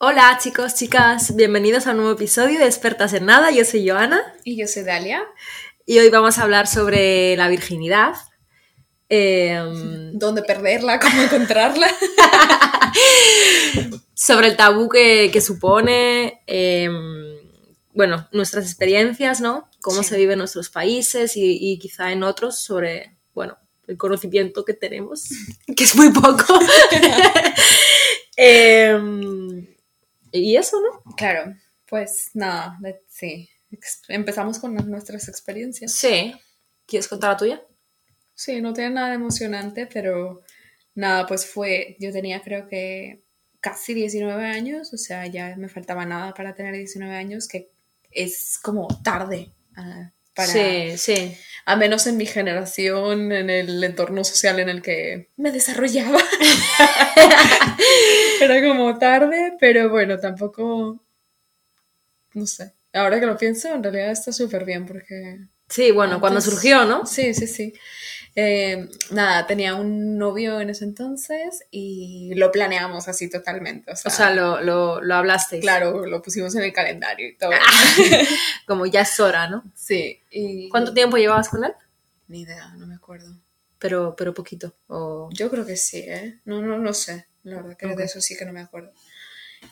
Hola chicos, chicas, bienvenidos a un nuevo episodio de Expertas en Nada. Yo soy Joana Y yo soy Dalia. y hoy vamos a hablar sobre la virginidad. Em, ¿Dónde perderla? ¿Cómo encontrarla? sobre el tabú que, que supone, em, bueno, nuestras experiencias, ¿no? Cómo Sí. se vive en nuestros países y, y quizá en otros sobre, bueno, el conocimiento que tenemos, que es muy poco. Em, y eso, ¿no? Claro, pues nada, de- sí. Empezamos con nuestras experiencias. Sí. ¿Quieres contar la tuya? Sí, no tiene nada de emocionante, pero nada, pues fue, yo tenía creo que casi 19 años, o sea, ya me faltaba nada para tener 19 años, que es como tarde. ah, para, Sí, sí. a menos en mi generación, en el entorno social en el que me desarrollaba. Era como tarde, pero bueno, tampoco, no sé. Ahora que lo pienso, en realidad está súper bien porque... Sí, bueno, cuando surgió, ¿no? Sí, sí, sí. Eh, nada, tenía un novio en ese entonces y lo planeamos así totalmente. O sea, O sea, lo, lo, lo hablasteis. claro, lo pusimos en el calendario y todo. Como ya es hora, ¿no? Sí. Y... ¿Cuánto tiempo llevabas con él? Ni idea, no me acuerdo. Pero, pero poquito. O... Yo creo que sí, ¿eh? No, no, no sé. La verdad que de eso sí que no me acuerdo.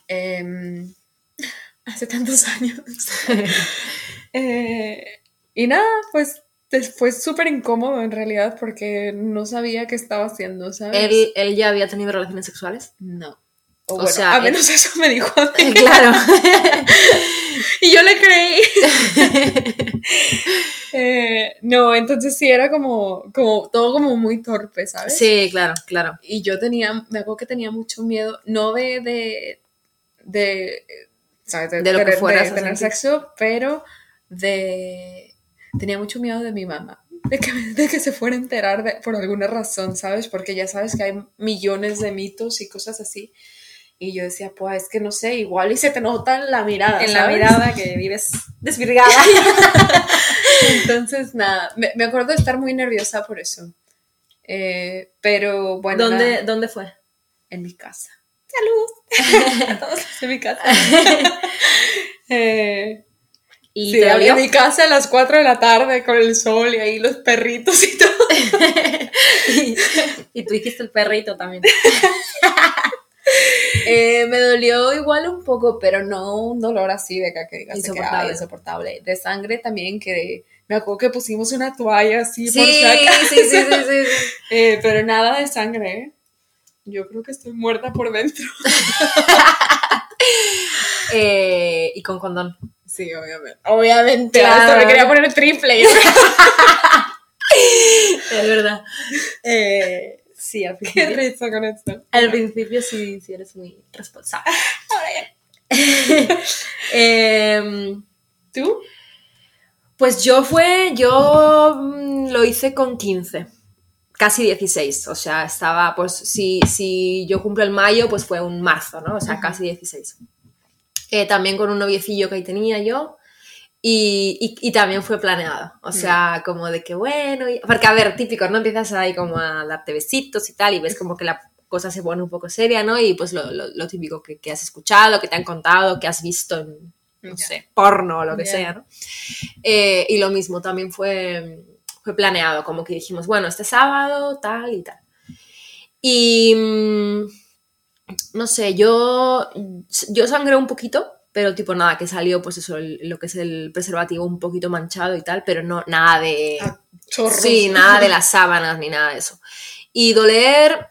Em, hace tantos años. Eh, y nada, pues fue súper incómodo en realidad porque no sabía qué estaba haciendo, ¿sabes? ¿Él, él ya había tenido relaciones sexuales? No. O, O bueno, sea, a él- menos eso me dijo a mí. claro. Y yo le creí. Eh, no, entonces sí era como, como todo como muy torpe, ¿sabes? sí, claro, claro. Y yo tenía, me acuerdo que tenía mucho miedo, no de, de, de, ¿sabes? De lo que fueras de tener sentir. sexo, pero de, tenía mucho miedo de mi mamá. De que, de que se fuera a enterar de- por alguna razón, ¿sabes? Porque ya sabes que hay millones de mitos y cosas así. Y yo decía, pues es que no sé, igual y se te nota en la mirada. En la ¿sabes? mirada que vives desvirgada. Entonces, nada, me, me acuerdo de estar muy nerviosa por eso. Eh, pero bueno, ¿Dónde, nada, ¿Dónde fue? en mi casa. ¡Salud! A todos en mi casa. Eh, ¿Y sí, te dolió? en mi casa a las 4 de la tarde con el sol y ahí los perritos y todo. y, y tú hiciste el perrito también. Eh, me dolió igual un poco, pero no un dolor así de que, que digas de que, Insoportable. ay, insoportable. De sangre también, que me acuerdo que pusimos una toalla así Sí, por si acaso. sí, sí, sí, sí, sí. Eh, pero nada de sangre, ¿eh? Yo creo que estoy muerta por dentro. Eh, y con condón. Sí, obviamente. Obviamente. Claro. Hasta me quería poner triple. Es verdad. eh, Sí, al qué principio. risa con esto. Al principio sí, sí eres muy responsable. Ahora ya. Em, ¿Tú? Pues yo fue, yo mm, lo hice con 15, casi 16, o sea, estaba, pues si, si yo cumplo el mayo, pues fue un marzo, ¿no? O sea, casi 16. Eh, también con un noviecillo que ahí tenía yo y, y- y también fue planeado, o sea, como de que bueno, y- porque a ver, típico, ¿no? Empiezas ahí como a darte besitos y tal y ves como que la cosa se pone un poco seria, ¿no? Y pues lo, lo- lo típico que, que has escuchado, que te han contado, que has visto en, no sé, porno o lo que Ya. sea, ¿no? Eh, y lo mismo, también fue, fue planeado, como que dijimos, bueno, este sábado, tal y tal. Y mm, no sé, yo, yo sangré un poquito, pero tipo nada, que salió pues eso, el- lo que es el preservativo un poquito manchado y tal, pero no, nada de... Ah. Sí, nada de las sábanas ni nada de eso. Y doler,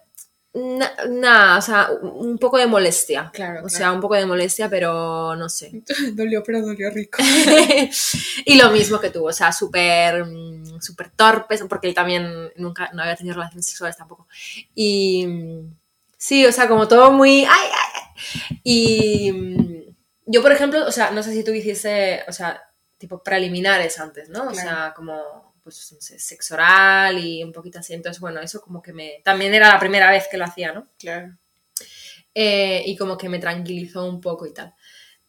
na- nada, o sea, un poco de molestia. Claro, O claro. sea, un poco de molestia, pero no sé. Dolió, pero dolió rico. y lo mismo que tú, o sea, súper mm, súper torpes, porque él también nunca no había tenido relaciones sexuales tampoco. Y mm, sí, o sea, como todo muy... ¡Ay, ay! Y mm, yo, por ejemplo, o sea, no sé si tú hiciste, o sea, tipo preliminares antes, ¿no? O Claro. sea, como, pues, no sé, sexo oral y un poquito así. Entonces, bueno, eso como que me... También era la primera vez que lo hacía, ¿no? Claro. eh, y como que me tranquilizó un poco y tal.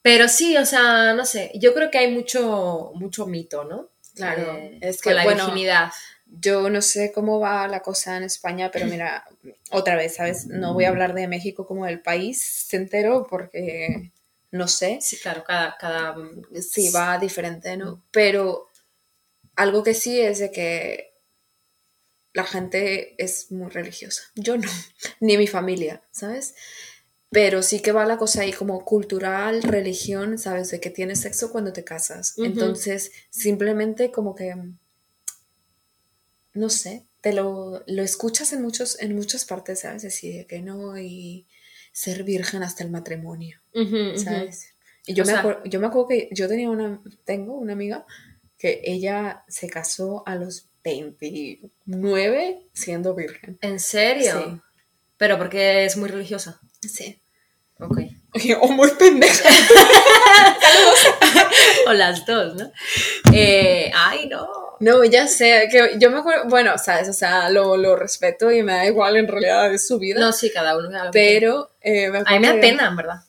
Pero sí, o sea, no sé, yo creo que hay mucho, mucho mito, ¿no? Claro, Eh, es con que, la bueno, virginidad. Yo no sé cómo va la cosa en España, pero mira, otra vez, ¿sabes? No voy a hablar de México como del país entero porque no sé. Sí, claro, cada... cada... Sí, va diferente, ¿no? Pero algo que sí es de que la gente es muy religiosa. Yo no, ni mi familia, ¿sabes? Pero sí que va la cosa ahí como cultural, religión, ¿sabes? De que tienes sexo cuando te casas. Entonces, simplemente como que, no sé, te lo, lo escuchas en, muchos, en muchas partes, ¿sabes? Decir que no y ser virgen hasta el matrimonio, ¿sabes? Y yo, me yo me acuerdo que yo tenía una, tengo una amiga que ella se casó a los 29 siendo virgen. ¿En serio? Sí. Pero porque es muy religiosa. Sí. Ok. O muy pendeja. o las dos, ¿no? Eh, ay, no. No, ya sé, que yo me acuerdo, bueno, sabes, o sea, lo, lo, respeto y me da igual en realidad de su vida. No, sí, cada uno. pero eh, me a mí me da pena, en verdad.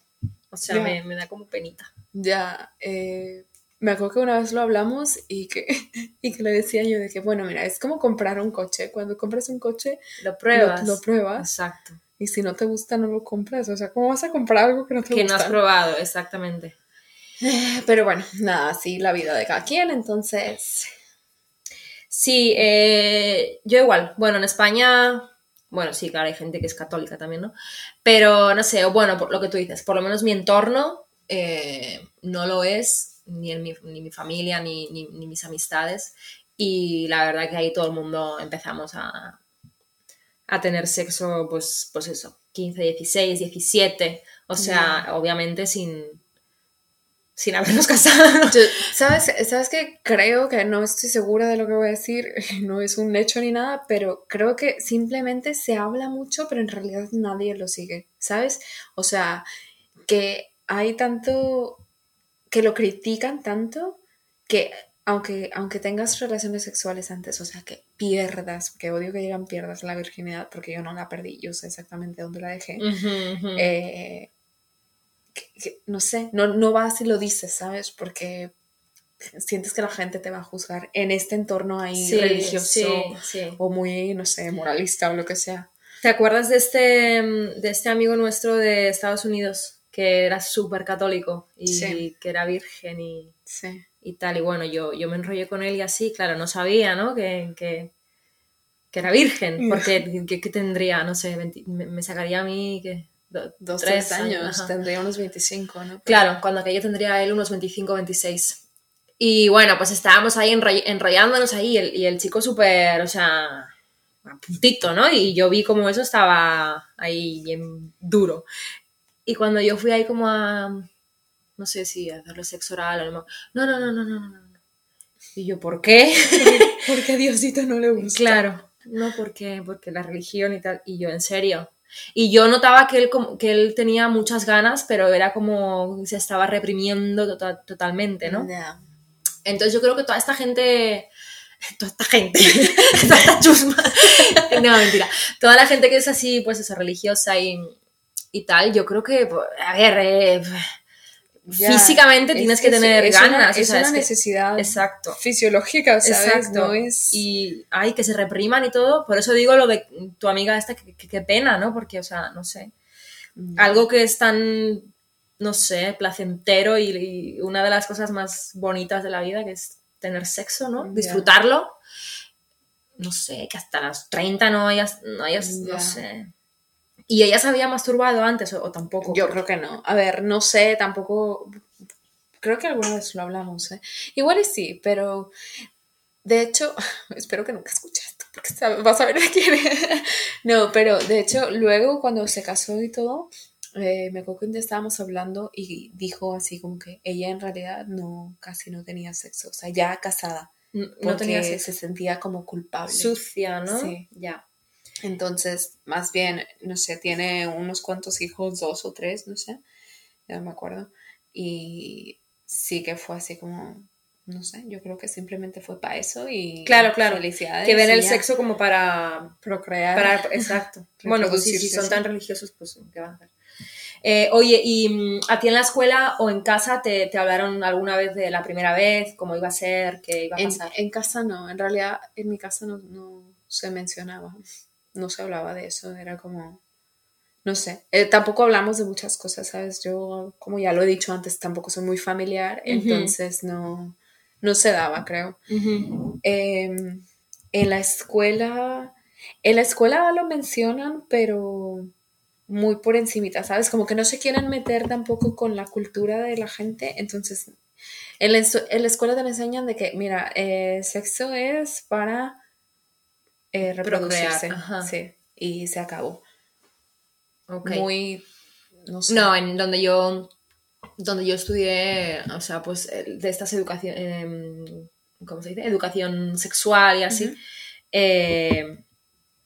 O sea, me, me, da como penita. Ya, eh, me acuerdo que una vez lo hablamos y que, y que le decía yo de que, bueno, mira, es como comprar un coche. Cuando compras un coche, lo pruebas. Lo, pruebas. Exacto. Y si no te gusta, no lo compras. O sea, ¿cómo vas a comprar algo que no te gusta? Que no has probado, exactamente. Pero bueno, nada, sí, la vida de cada quien, entonces... Sí, eh, yo igual. Bueno, en España, bueno, sí, claro, hay gente que es católica también, ¿no? Pero no sé, bueno, por lo que tú dices, por lo menos mi entorno eh, no lo es ni, en mi, ni mi familia, ni, ni, mis amistades. Y la verdad que ahí todo el mundo empezamos a, a tener sexo, pues, pues eso, 15, 16, 17. O sea, obviamente sin, sin habernos casado. ¿sabes, ¿Sabes que Creo que no estoy segura de lo que voy a decir, no es un hecho ni nada, pero creo que simplemente se habla mucho, pero en realidad nadie lo sigue, ¿sabes? O sea, que hay tanto que lo critican tanto que aunque, aunque tengas relaciones sexuales antes, o sea, que pierdas, que odio que llegan pierdas la virginidad, porque yo no la perdí, yo sé exactamente dónde la dejé. Eh, no sé, no, no vas y lo dices, ¿sabes? Porque sientes que la gente te va a juzgar en este entorno ahí religioso o muy, no sé, moralista o lo que sea. ¿Te acuerdas de este, de este amigo nuestro de Estados Unidos? que era súper católico y que era virgen y, y, tal. Y bueno, yo, yo me enrollé con él y así, claro, no sabía, ¿no? Que, que, era virgen, porque ¿qué, tendría? No sé, me, sacaría a mí que... dos, tres, años, tendría unos 25, ¿no? Claro, cuando aquello tendría él unos 25, 26. Y bueno, pues estábamos ahí enrollándonos ahí y el, y el chico súper, o sea, puntito, ¿no? Y yo vi como eso estaba ahí bien duro. Y cuando yo fui ahí como a, no sé si a hacerle sexo oral o no, no, no, no, no, no, no. Y yo, ¿por qué? Porque a Diosito no le gusta. Claro, no, porque, porque la religión y tal. Y yo, en serio. Y yo notaba que él, que él tenía muchas ganas, pero era como se estaba reprimiendo tota-, totalmente, ¿no? Entonces yo creo que toda esta gente, toda esta gente, toda esta chusma, no, mentira, toda la gente que es así, pues es religiosa y, y tal, yo creo que, a ver, eh, físicamente tienes que tener ganas. es una necesidad exacto. fisiológica, ¿sabes? Exacto. es... Y, ay, que se repriman y todo. Por eso digo lo de tu amiga esta, que, pena, ¿no? Porque, o sea, no sé. Mm. Algo que es tan, no sé, placentero y, una de las cosas más bonitas de la vida, que es tener sexo, ¿no? Disfrutarlo. No sé, que hasta las 30 no hayas, no hayas, no sé ¿Y ella se había masturbado antes o, tampoco? Yo creo que no. A ver, no sé, tampoco. Creo que alguna vez lo hablamos, ¿eh? Igual y sí, pero. De hecho, espero que nunca escuche esto, porque vas a ver de quién No, pero de hecho, luego cuando se casó y todo, eh, me acuerdo que un día estábamos hablando y dijo así como que ella en realidad no, casi no tenía sexo, o sea, ya casada. No tenía sexo. se sentía como culpable. Sucia, ¿no? Sí. Ya. Entonces, más bien, no sé, tiene unos cuantos hijos, dos o tres, no sé, ya no me acuerdo. Y sí que fue así como, no sé, yo creo que simplemente fue para eso y Claro, claro. felicidades. Que ven el ya. sexo como para... procrear. para exacto. bueno, pues si son tan religiosos, pues ¿qué van a hacer? Eh, oye, ¿y mm, a ti en la escuela o en casa te, te hablaron alguna vez de la primera vez? ¿Cómo iba a ser? ¿Qué iba a en, pasar? en casa no, en realidad en mi casa no, no se mencionaba, no se hablaba de eso, era como, no sé, Eh, tampoco hablamos de muchas cosas, ¿sabes? Yo, como ya lo he dicho antes, tampoco soy muy familiar, entonces no, no se daba, creo. Eh, en la escuela, en la escuela lo mencionan, pero muy por encimita, ¿sabes? Como que no se quieren meter tampoco con la cultura de la gente, entonces en la, en la escuela te enseñan de que, mira, eh, sexo es para eh, reproducirse, ajá. sí, y se acabó. Muy, no sé. No, en donde yo, donde yo estudié, o sea, pues de estas educación, ¿cómo se dice? Educación sexual y así. Eh,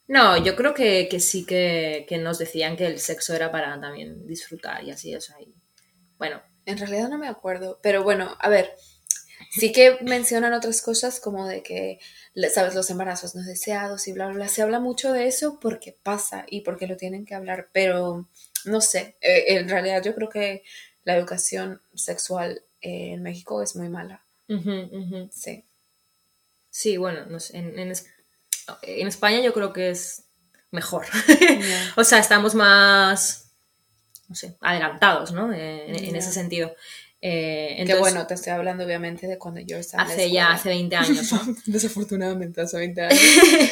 no, yo creo que, que sí que, que nos decían que el sexo era para también disfrutar y así, o sea, y, bueno, En realidad no me acuerdo, pero bueno, a ver, sí que mencionan otras cosas como de que, sabes, los embarazos no deseados y bla, bla, bla. Se habla mucho de eso porque pasa y porque lo tienen que hablar, pero no sé, eh, en realidad yo creo que la educación sexual eh, en México es muy mala, sí. sí, bueno, no sé, en, en, en España yo creo que es mejor. O sea, estamos más, no sé, adelantados, ¿no? En, en ese sentido. Eh, Que entonces, bueno, te estoy hablando obviamente de cuando yo estaba en la hace ya, hace 20 años, ¿no? Desafortunadamente, hace 20 años.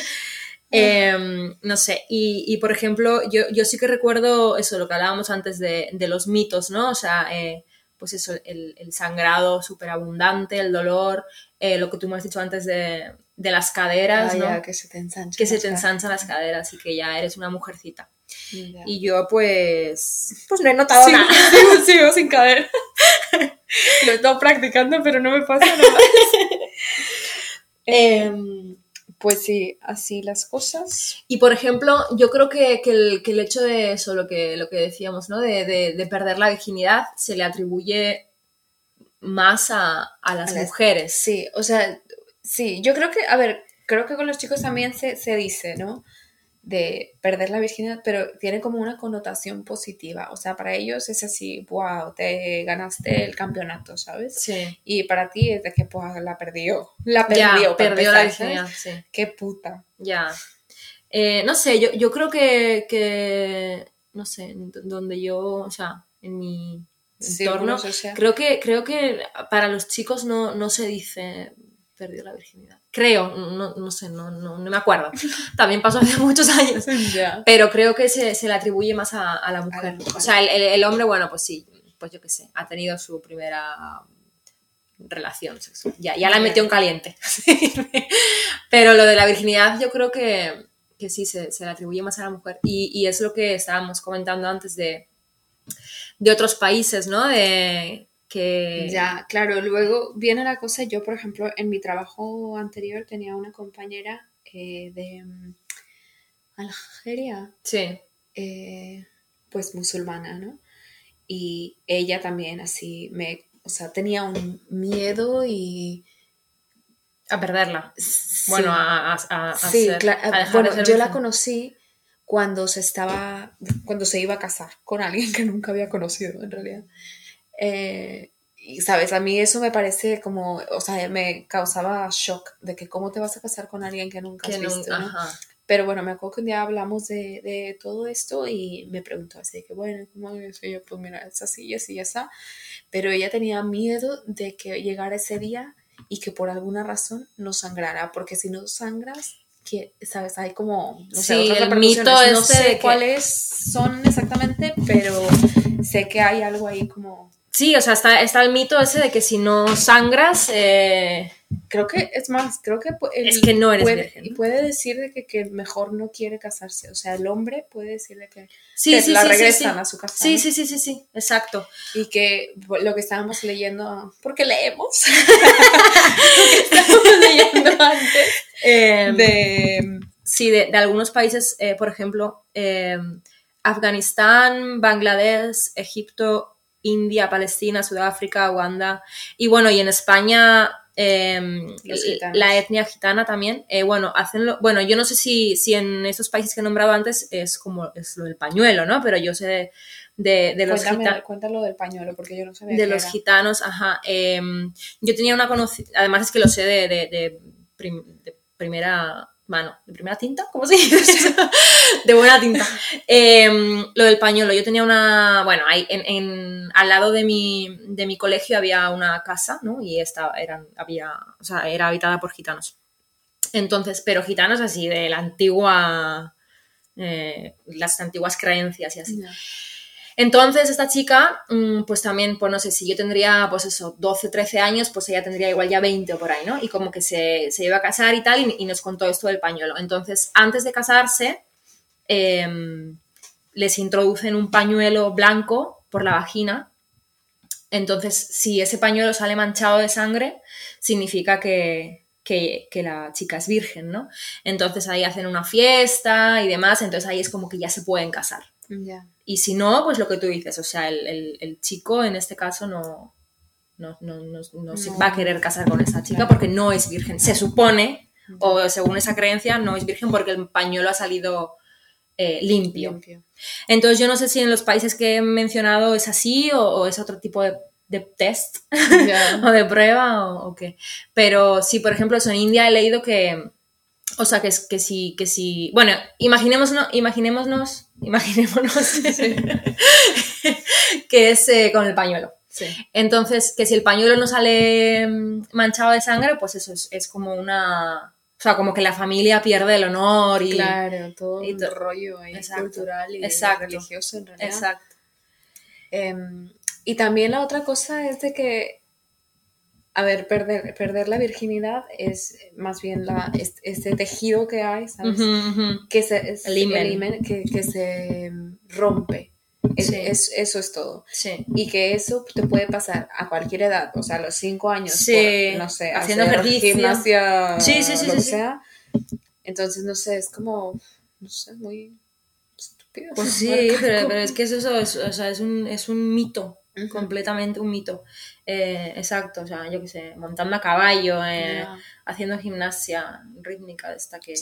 Em, no sé, y, y, por ejemplo, yo, yo sí que recuerdo eso, lo que hablábamos antes de, de los mitos, ¿no? O sea, eh, pues eso, el, el sangrado súper abundante, el dolor, eh, lo que tú me has dicho antes de, de las caderas, Ah, ¿no? ya, que se te ensanchan. que se te ensanchan las caderas y que ya eres una mujercita. Ya. Y yo, pues, pues no he notado nada. sigo, sigo sin cadera. Lo he estado practicando, pero no me pasa nada. Em, pues sí, así las cosas. Y por ejemplo, yo creo que, que el, que el hecho de eso, lo que, lo que decíamos, ¿no? De, de- de perder la virginidad, se le atribuye más a, a las A las- mujeres. Sí, o sea, sí, yo creo que, a ver, creo que con los chicos también se, se dice, ¿no? De perder la virginidad, pero tiene como una connotación positiva. O sea, para ellos es así, wow, te ganaste el campeonato, ¿sabes? Sí. Y para ti es de que, pues, la perdió. La perdió. perdió la virginidad, sí. Qué puta. Ya. Eh, no sé, yo, yo creo que, que, no sé, donde yo, o sea, en mi entorno, creo que, creo que para los chicos no, no se dice perdió la virginidad. Creo, no, no sé, no, no, no me acuerdo. También pasó hace muchos años. Pero creo que se, se le atribuye más a, a la mujer. mujer. O sea, el, hombre, bueno, pues sí, pues yo qué sé, ha tenido su primera relación sexual. Ya, ya la metió en caliente. Pero lo de la virginidad yo creo que, que sí, se, se le atribuye más a la mujer. Y, y es lo que estábamos comentando antes de, de otros países, ¿no? De que... Ya, claro, luego viene la cosa, yo por ejemplo en mi trabajo anterior tenía una compañera eh, de mm, Algeria, Sí, eh, pues musulmana, ¿no? Y ella también así me, o sea, tenía un miedo y... a perderla. sí, Bueno, a, a, a- sí, ser- cla- a dejar de bueno, yo la conocí cuando se estaba, cuando se iba a casar con alguien que nunca había conocido en realidad. Eh, y sabes, a mí eso me parece como, o sea, me causaba shock de que cómo te vas a casar con alguien que nunca Que has visto, ¿no? Pero bueno, me acuerdo que un día hablamos de, de todo esto y me preguntó así de que, bueno, ¿cómo es? Y yo, pues mira, es así, y así, y así. Pero ella tenía miedo de que llegara ese día y que por alguna razón no sangrara, porque si no sangras, que, ¿sabes? Hay como, no sé, Sí, otras el mito No este sé que- cuáles son exactamente, pero sé que hay algo ahí como... Sí, o sea, está, está el mito ese de que si no sangras, eh, Creo que, es más, creo que... Es que no eres puede, virgen. Y puede decir de que, que mejor no quiere casarse. O sea, el hombre puede decir de que, sí, que sí, la sí, regresan sí. a su casa. Sí, sí, sí, sí, sí, exacto. Y que lo que estábamos leyendo, porque leemos, lo que estábamos leyendo antes Eh, de... sí, de, de algunos países, eh, por ejemplo, eh, Afganistán, Bangladesh, Egipto, India, Palestina, Sudáfrica, Uganda. Y bueno, y en España em, la etnia gitana también. Eh, bueno, hacen lo- bueno, yo no sé si, si en estos países que he nombrado antes es como es lo del pañuelo, ¿no? Pero yo sé de, los gitanos. cuéntalo del pañuelo, porque yo no sabía De los era. gitanos, ajá. em, yo tenía una conocida, además es que lo sé de, de- de prim- de primera mano, de primera tinta, ¿cómo se dice? de buena tinta. Em, lo del pañuelo, yo tenía una, bueno, ahí en, en- al lado de mi, de mi colegio había una casa, ¿no? Y esta eran, había, o sea, era habitada por gitanos. Entonces, pero gitanos así, de la antigua, eh, las antiguas creencias y así. Entonces, esta chica, mm, pues también, pues no sé, si yo tendría, pues eso, 12, 13 años, pues ella tendría igual ya 20 o por ahí, ¿no? Y como que se, se iba a casar y tal, y, nos contó esto del pañuelo. Entonces, antes de casarse, em, les introducen un pañuelo blanco por la vagina. Entonces, si ese pañuelo sale manchado de sangre, significa que, que, que la chica es virgen, ¿no? Entonces ahí hacen una fiesta y demás, entonces ahí es como que ya se pueden casar. Y si no, pues lo que tú dices, o sea, el, el- el chico en este caso no, no, no, no- se va a querer casar con esta chica porque no es virgen. Se supone, o según esa creencia, no es virgen porque el pañuelo ha salido eh, limpio. Limpio. Entonces yo no sé si en los países que he mencionado es así o, o es otro tipo de, de test o de prueba o, o qué. Pero sí, por ejemplo, eso en India he leído que, o sea, que, es- que si, que si, bueno, imaginémonos, imaginémonos, imaginémonos que es eh, con el pañuelo. Sí. Entonces, que si el pañuelo no sale mm, manchado de sangre, pues eso es, es como una, o sea, como que la familia pierde el honor y... Claro, todo y un to- rollo ahí Exacto. cultural y Exacto. religioso en realidad. Exacto. Em, y también la otra cosa es de que, a ver, perder, perder la virginidad es más bien la, es- este tejido que hay, ¿sabes? Que se, es- El que, que se rompe. Es- Sí. es- eso es todo. Sí. Y que eso te puede pasar a cualquier edad, o sea, a los cinco años, Sí, por, no sé, haciendo ejercicio. gimnasia, Sí, sí, sí, lo que sea. Entonces, no sé, es como, no sé, muy estúpido. Pues sí, pero, pero es que es eso, es, o sea, es un, es un mito, Completamente un mito. Eh, exacto, o sea, yo qué sé, montando a caballo, eh, haciendo gimnasia rítmica de esta que...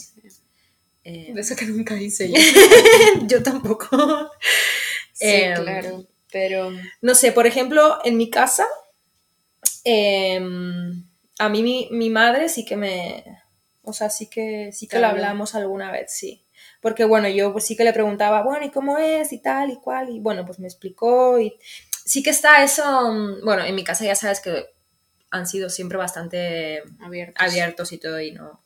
eh, De eso que nunca hice yo. yo tampoco. Sí, claro. Pero No sé, por ejemplo, en mi casa, em, a mí mi, mi madre sí que me... O sea, sí que, sí que Te lo hablamos alguna vez, sí. Porque bueno, yo pues sí que le preguntaba, bueno, ¿y cómo es? Y tal, y cual. Y bueno, pues me explicó. Y sí que está eso... mm, Bueno, en mi casa ya sabes que han sido siempre bastante abiertos. abiertos y todo y no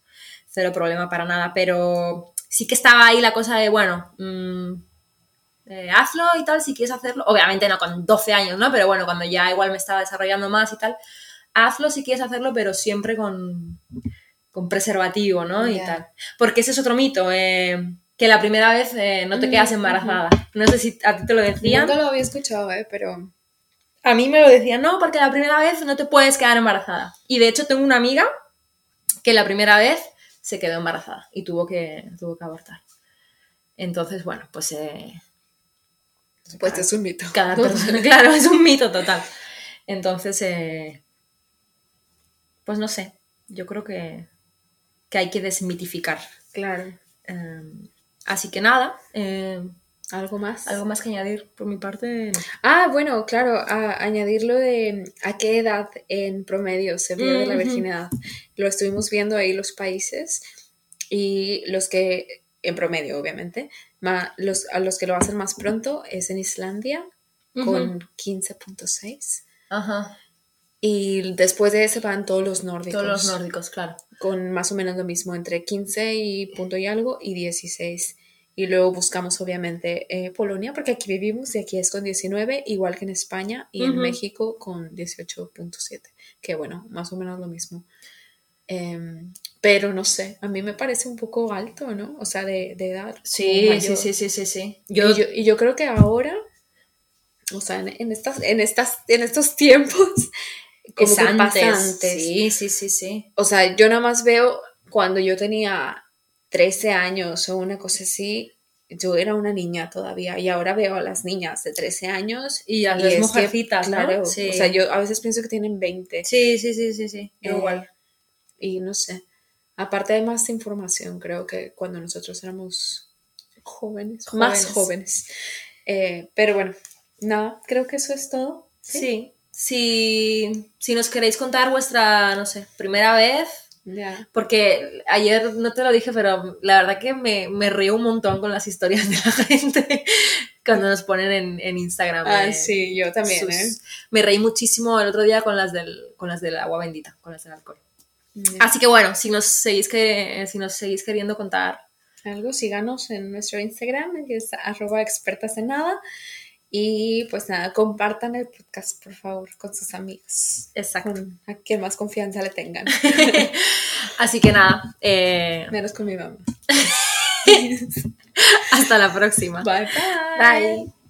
cero problema para nada, pero sí que estaba ahí la cosa de, bueno, mm, eh, hazlo y tal, si quieres hacerlo, obviamente no con 12 años, ¿no? Pero bueno, cuando ya igual me estaba desarrollando más y tal, hazlo si quieres hacerlo, pero siempre con, con preservativo, ¿no? Y tal. Porque ese es otro mito, eh, que la primera vez eh, no te quedas embarazada. No sé si a ti te lo decían. Nunca lo había escuchado, ¿eh? Pero... A mí me lo decían, no, porque la primera vez no te puedes quedar embarazada. Y de hecho tengo una amiga que la primera vez se quedó embarazada y tuvo que, tuvo que abortar. Entonces, bueno, pues eh, Pues es un mito. cada persona, claro, es un mito total. Entonces, eh, pues no sé, yo creo que, que hay que desmitificar. Claro. Eh, así que nada, eh, ¿Algo más? algo más que añadir por mi parte. Ah, bueno, claro, a- añadir lo de a qué edad en promedio se pierde la Ujú. virginidad. Lo estuvimos viendo ahí los países y los que, en promedio obviamente, ma- los, a los que lo hacen más pronto es en Islandia con 15.6 Ajá, y después de ese van todos los nórdicos todos los nórdicos, claro. con más o menos lo mismo, entre 15 y punto y algo y 16. Y luego buscamos obviamente eh, Polonia, porque aquí vivimos y aquí es con 19, igual que en España y en Ujú. México con 18.7, que bueno, más o menos lo mismo. Em, pero no sé, a mí me parece un poco alto, ¿no? O sea, de, de edad. Sí, sí, sí, sí, sí, sí. Y yo, y yo creo que ahora, o sea, en, en estas, en, estas, en estos tiempos, que antes. pasa antes. Sí, sí, sí, sí. O sea, yo nada más veo cuando yo tenía 13 años o una cosa así, yo era una niña todavía y ahora veo a las niñas de 13 años Y a y las que, mujercitas, ¿no? claro, Sí. o sea, yo a veces pienso que tienen 20 Sí, sí, sí, sí, sí. Eh, igual. y no sé, aparte hay más información creo que cuando nosotros éramos jóvenes, más Jóvenes. jóvenes. Eh, pero bueno, nada, creo que eso es todo. Sí. Si, si nos queréis contar vuestra, no sé, primera vez, Ya. porque ayer no te lo dije, pero la verdad que me, me río un montón con las historias de la gente cuando nos ponen en, en Instagram. Ah, eh, sí, yo también, sus- ¿eh? Me reí muchísimo el otro día con las del, con las del agua bendita, con las del alcohol. Ya. Así que bueno, si nos seguís que, si nos seguís queriendo contar, algo, síganos en nuestro Instagram, que es arroba expertas en nada. Y pues nada, compartan el podcast, por favor, con sus amigos. exacto. Con a quien más confianza le tengan. Así que nada, eh, Menos con mi mamá. hasta la próxima. Bye bye. Bye.